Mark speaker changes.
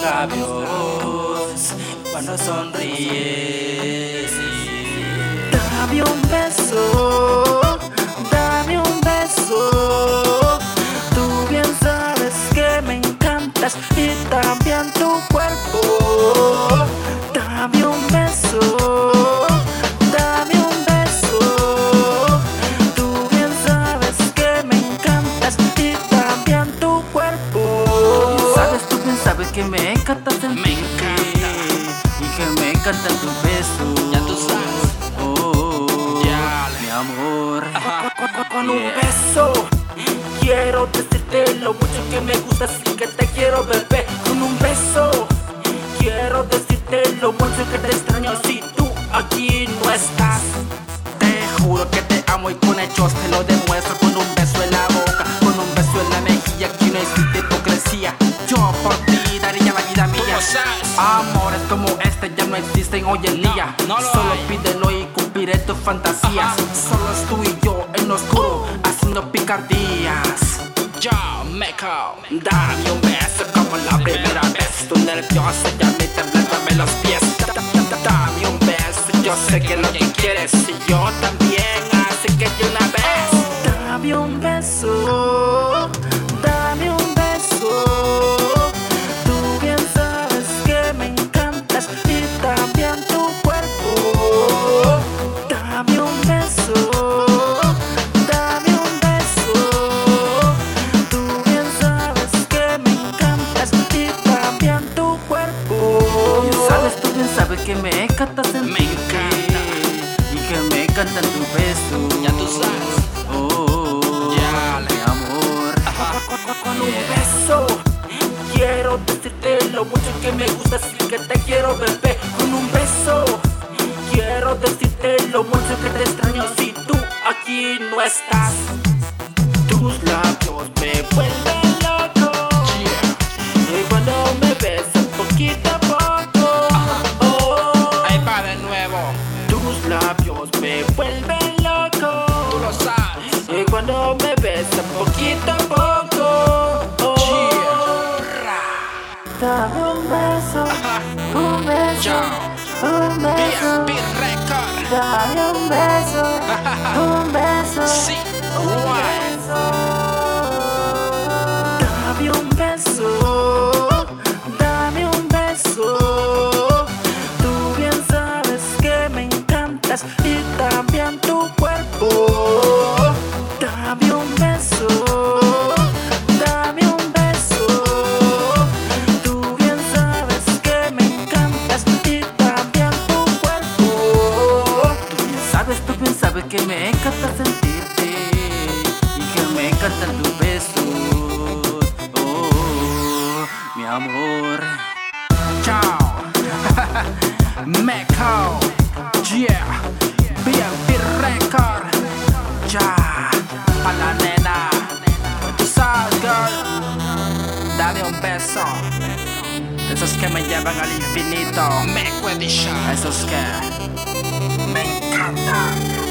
Speaker 1: encantan tus labios cuando sonríes.
Speaker 2: Dame un beso, dame un beso. Tú bien sabes que me encantas y también tu cuerpo. Dame un beso, dame un beso. Tú bien sabes que me encantas tu
Speaker 1: me encanta
Speaker 3: encanta.
Speaker 1: y que me encantan tus besos.
Speaker 3: Ya tú sabes.
Speaker 1: Oh,
Speaker 3: Ya.
Speaker 1: mi amor.
Speaker 2: Con un
Speaker 1: Yeah.
Speaker 2: beso Quiero decirte lo mucho que me gustas y que te quiero bebé Con un beso Quiero decirte lo mucho que te extraño si tú aquí no estás
Speaker 3: Te juro que te amo y con hechos te lo demuestro existen hoy en día Solo pídelo y cumpliré tus fantasías. Solo es tú y yo en oscuro Haciendo picardías Yo, Meco Dame un beso como la primera vez. Tu nerviosa ya me temblándome los pies. Da- da- da- Dame un beso, yo sé que lo que quieres Y yo también, así que de una vez.
Speaker 2: Dame un beso Me
Speaker 1: encanta. y que me encantan tus besos.
Speaker 3: Ya tú sabes.
Speaker 1: Oh,
Speaker 3: Ya.
Speaker 1: mi amor.
Speaker 2: Con un beso Quiero decirte lo mucho que me gustas y que te quiero bebé Con un beso Quiero decirte lo mucho que te extraño si tú aquí no estás Tus labios me vuelven me vuelven loco.
Speaker 3: Tú lo sabes.
Speaker 2: Y cuando me besas poquito a poco oh. Dame un beso, un beso, un beso.
Speaker 3: Record.
Speaker 2: Dame un beso, un beso.
Speaker 3: Sí, guay
Speaker 1: me encanta sentirte y que me encantan tus besos. Oh, mi amor.
Speaker 3: Chao. Meco Yeah. B&B Record. Ya. Pa' la nena. Tú sabes, girl. Dale un beso. Esos que me llevan al infinito. Meco Edition Esos que Me encantan